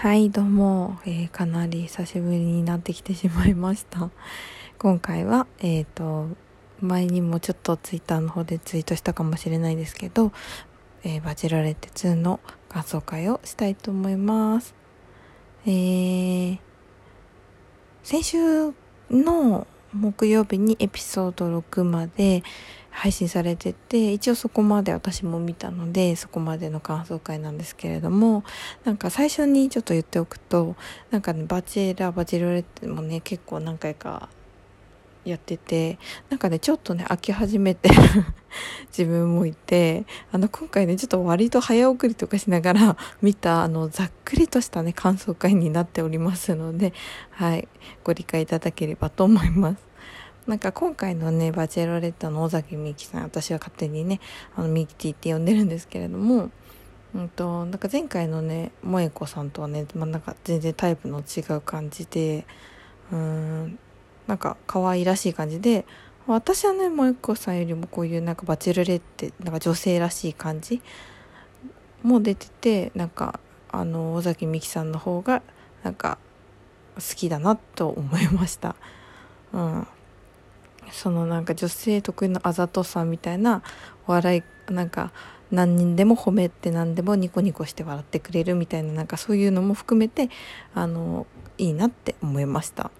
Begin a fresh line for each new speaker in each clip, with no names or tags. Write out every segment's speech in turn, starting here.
はいどうも、えー、かなり久しぶりになってきてしまいました。今回はえっ、ー、と前にもちょっとツイッターの方でツイートしたかもしれないですけど、えー、バチェラレッテ2の感想会をしたいと思います。えー、先週の木曜日にエピソード6まで配信されてて一応そこまで私も見たのでそこまでの感想会なんですけれどもなんか最初にちょっと言っておくとなんかねバチェラーバチェロレッテもね結構何回かやっててなんかねちょっとね飽き始めて 自分もいてあの今回ねちょっと割と早送りとかしながら見たあのざっくりとしたね感想会になっておりますのではいご理解いただければと思います。なんか今回のねバチェロレットの尾崎美紀さん私は勝手にねあのミキティって呼んでるんですけれどもうんとなんか前回のね萌子さんとはね、まあ、なんか全然タイプの違う感じでうんなんか可愛らしい感じで私はね萌子さんよりもこういうなんかバチェロレッテなんか女性らしい感じも出ててなんかあの尾崎美紀さんの方がなんか好きだなと思いました。うんそのなんか女性得意のあざとさみたいな笑いなんか何人でも褒めて何でもニコニコして笑ってくれるみたいななんかそういうのも含めてあのいいなって思いました。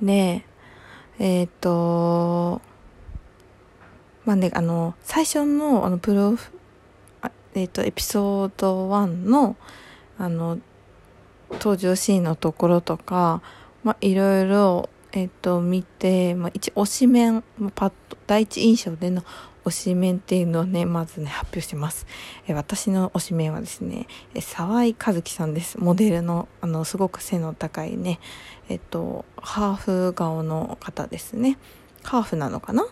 でえっ、ー、とまあねあの最初のあのプロえっ、ー、とエピソード1のあの登場シーンのところとかまあいろいろえっと、見て、まあ、一、推しメン、パッと、第一印象での推しメンっていうのをね、まずね、発表します。え私の推しメンはですね、え沢井和樹さんです。モデルの、あの、すごく背の高いね、えっと、ハーフ顔の方ですね。ハーフなのかな？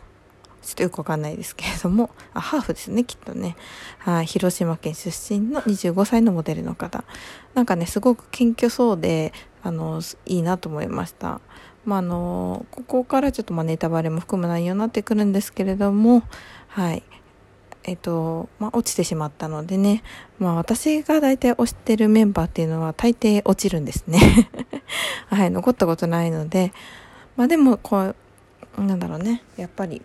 ちょっとよくわかんないですけれども、あ、ハーフですね、きっとね。はい、広島県出身の25歳のモデルの方。なんかね、すごく謙虚そうで、あの、いいなと思いました。まあ、あのここからちょっとまあネタバレも含む内容になってくるんですけれども。はい。えっとまあ、落ちてしまったのでね、まあ、私が大体推してるメンバーっていうのは大抵落ちるんですね。はい残ったことないので。まあでもこうなんだろうね。やっぱり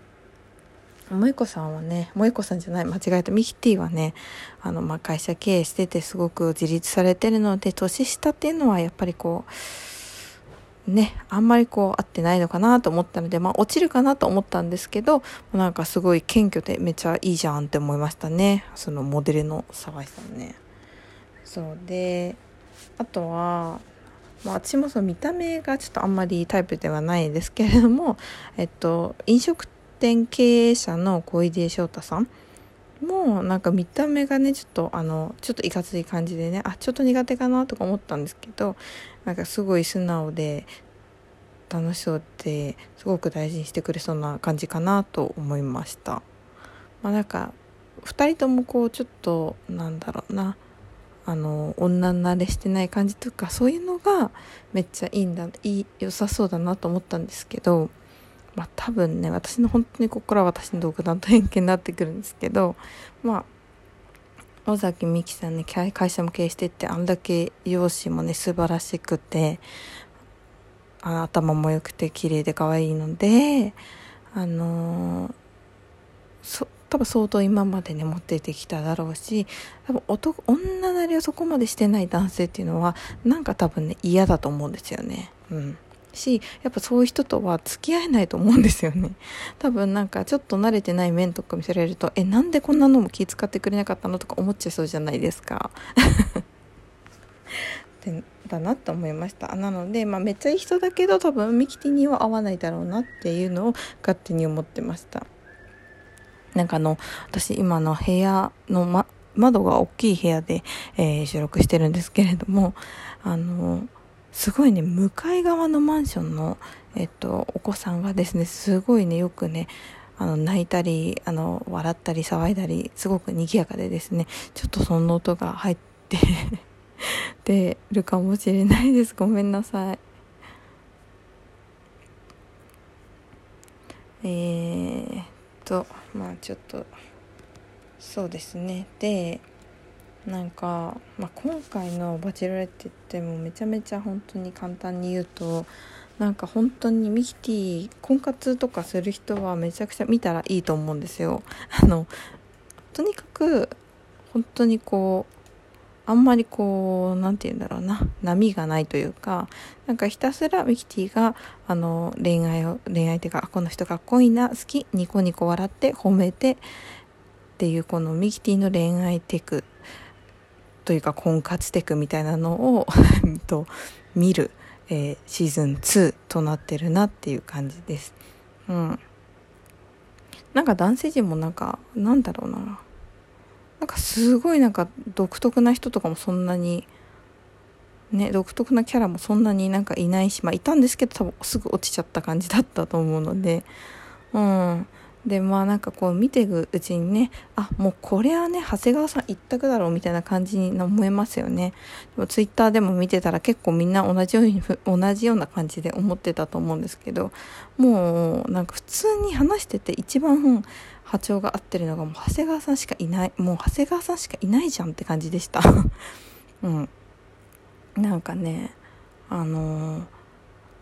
萌子さんはね萌子さんじゃない間違えたミキティはねあの、まあ、会社経営しててすごく自立されてるので年下っていうのはやっぱりこうね、あんまりこう合ってないのかなと思ったので、まあ落ちるかなと思ったんですけど、なんかすごい謙虚でめちゃいいじゃんって思いましたね。そのモデルの沢井さんね。そうで、あとは、まあ私もその見た目がちょっとあんまりタイプではないですけれども、えっと、飲食店経営者の小出翔太さん。もなんか見た目がねちょっとあのちょっといかつい感じでねあちょっと苦手かなとか思ったんですけどなんかすごい素直で楽しそうってすごく大事にしてくれそうな感じかなと思いました。まあなんか2人ともこうちょっとなんだろうなあの女慣れしてない感じとかそういうのがめっちゃいいんだいい良さそうだなと思ったんですけどまあ多分ね私の本当にここから私の独断と偏見になってくるんですけどまあ尾崎美紀さんね会社も経営してってあんだけ容姿もね素晴らしくてあ頭も良くて綺麗で可愛いのであのー、多分相当今までね持っててきただろうし多分男女なりをそこまでしてない男性っていうのはなんか多分ね嫌だと思うんですよね。うん。しやっぱそういう人とは付き合えないと思うんですよね。多分なんかちょっと慣れてない面とか見せられるとえなんでこんなのも気遣ってくれなかったのとか思っちゃいそうじゃないですか。でだなと思いました。なので、まあ、めっちゃいい人だけど多分ミキティには合わないだろうなっていうのを勝手に思ってました。なんかあの私今の部屋の、ま、窓が大きい部屋で、えー、収録してるんですけれどもあのすごいね向かい側のマンションの、えっと、お子さんがですねすごいねよくねあの泣いたりあの笑ったり騒いだりすごく賑やかでですねちょっとその音が入って てるかもしれないです。ごめんなさい。えー、っとまあちょっとそうですね。でなんか、まあ、今回の「バチェロレッテ」ってもめちゃめちゃ本当に簡単に言うとなんか本当にミキティ婚活とかする人はめちゃくちゃ見たらいいと思うんですよ。あのとにかく本当にこうあんまりこう何て言うんだろうな波がないというかなんかひたすらミキティがあの恋愛を恋愛っていうかこの人かっこいいな好きニコニコ笑って褒めてっていうこのミキティの恋愛テクというか婚活テクみたいなのを と見る、えー、シーズン2となってるなっていう感じです。うん。なんか男性陣もなんかなんだろうななんかすごいなんか独特な人とかもそんなにね独特なキャラもそんなになんかいないしまあいたんですけど多分すぐ落ちちゃった感じだったと思うのでうんでまあなんかこう見ていくうちにねあもうこれはね長谷川さん一択だろうみたいな感じに思えますよね。でもツイッターでも見てたら結構みんな同じように同じような感じで思ってたと思うんですけどもうなんか普通に話してて一番波長が合ってるのがもう長谷川さんしかいないもう長谷川さんしかいないじゃんって感じでした。うん。なんかねあのー、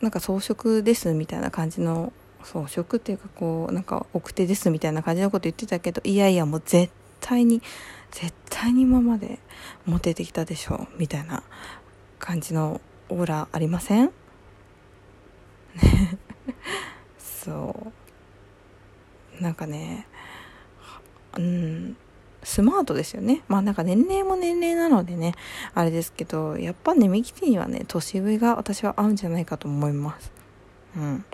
なんか装飾ですみたいな感じの装飾っていうかこうなんか奥手ですみたいな感じのこと言ってたけどいやいやもう絶対に絶対に今までモテてきたでしょみたいな感じのオーラありません？ねそうなんかねうんスマートですよね。まあなんか年齢も年齢なのでね、あれですけど、やっぱね、ミキティにはね、年上が私は合うんじゃないかと思います。うん。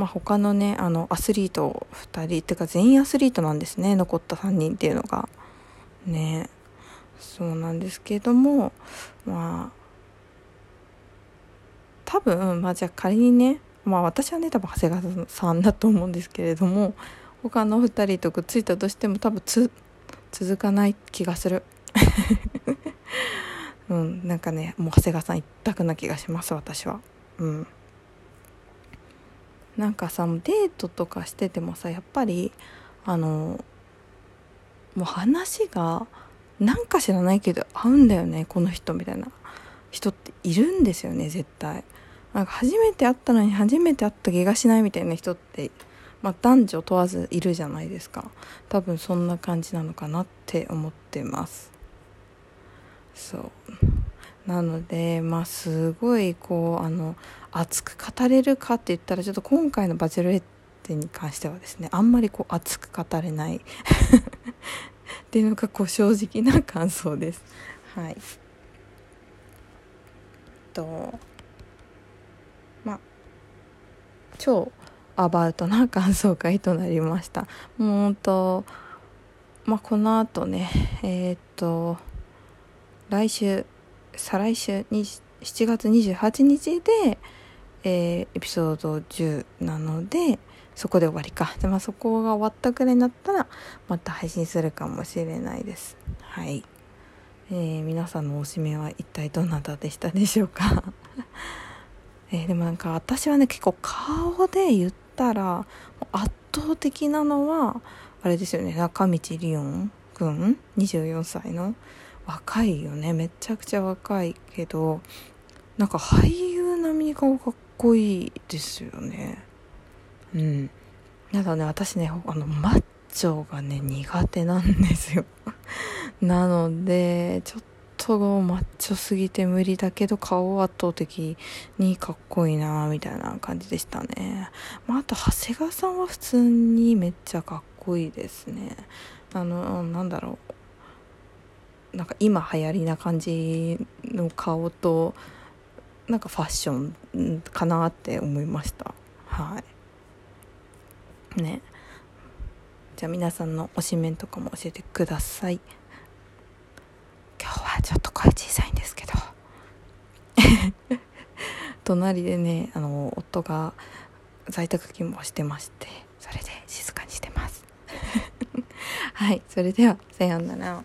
まあ、他のねあのアスリート2人っていうか全員アスリートなんですね残った3人っていうのが。ね。そうなんですけれどもまあ多分まあじゃあ仮にねまあ私はね多分長谷川さんだと思うんですけれども他の2人とくっついたとしても多分つ続かない気がする。うんなんかねもう長谷川さん一択な気がします私は。うん。なんかさデートとかしててもさやっぱりあのもう話がなんか知らないけど合うんだよねこの人みたいな人っているんですよね絶対。なんか初めて会ったのに初めて会った気がしないみたいな人ってまあ、男女問わずいるじゃないですか。多分そんな感じなのかなって思ってます。そう。なのでまあすごいこうあの熱く語れるかって言ったらちょっと今回の「バチェロレッテ」に関してはですね あんまりこう熱く語れない っていうのがこう正直な感想です。はいとまあ超アバウトな感想会となりました。もうとまあこの後ねえー、っと来週再来週に7月28日でえー、エピソード10なのでそこで終わりか。で、まあ、そこが終わったくらいになったらまた配信するかもしれないです。はい、えー、皆さんのおしめは一体どなたでしたでしょうか？え、でもなんか私はね結構顔で言ったら圧倒的なのはあれですよね中道リオンくん？24歳の若いよね。めちゃくちゃ若いけどなんか俳優並みに顔かっこいいですよね。うん。ただね私ねあのマッチョがね苦手なんですよ。なのでちょっとマッチョすぎて無理だけど顔は圧倒的にかっこいいなみたいな感じでしたね、まあ、あと長谷川さんは普通にめっちゃかっこいいですね。あのなんだろう。なんか今流行りな感じの顔となんかファッションかなって思いました。はい。ね。じゃあ皆さんの推しメンとかも教えてください。今日はちょっと声小さいんですけど。隣でねあの夫が在宅勤務をしてましてそれで静かにしてます。はい。それではさようなら。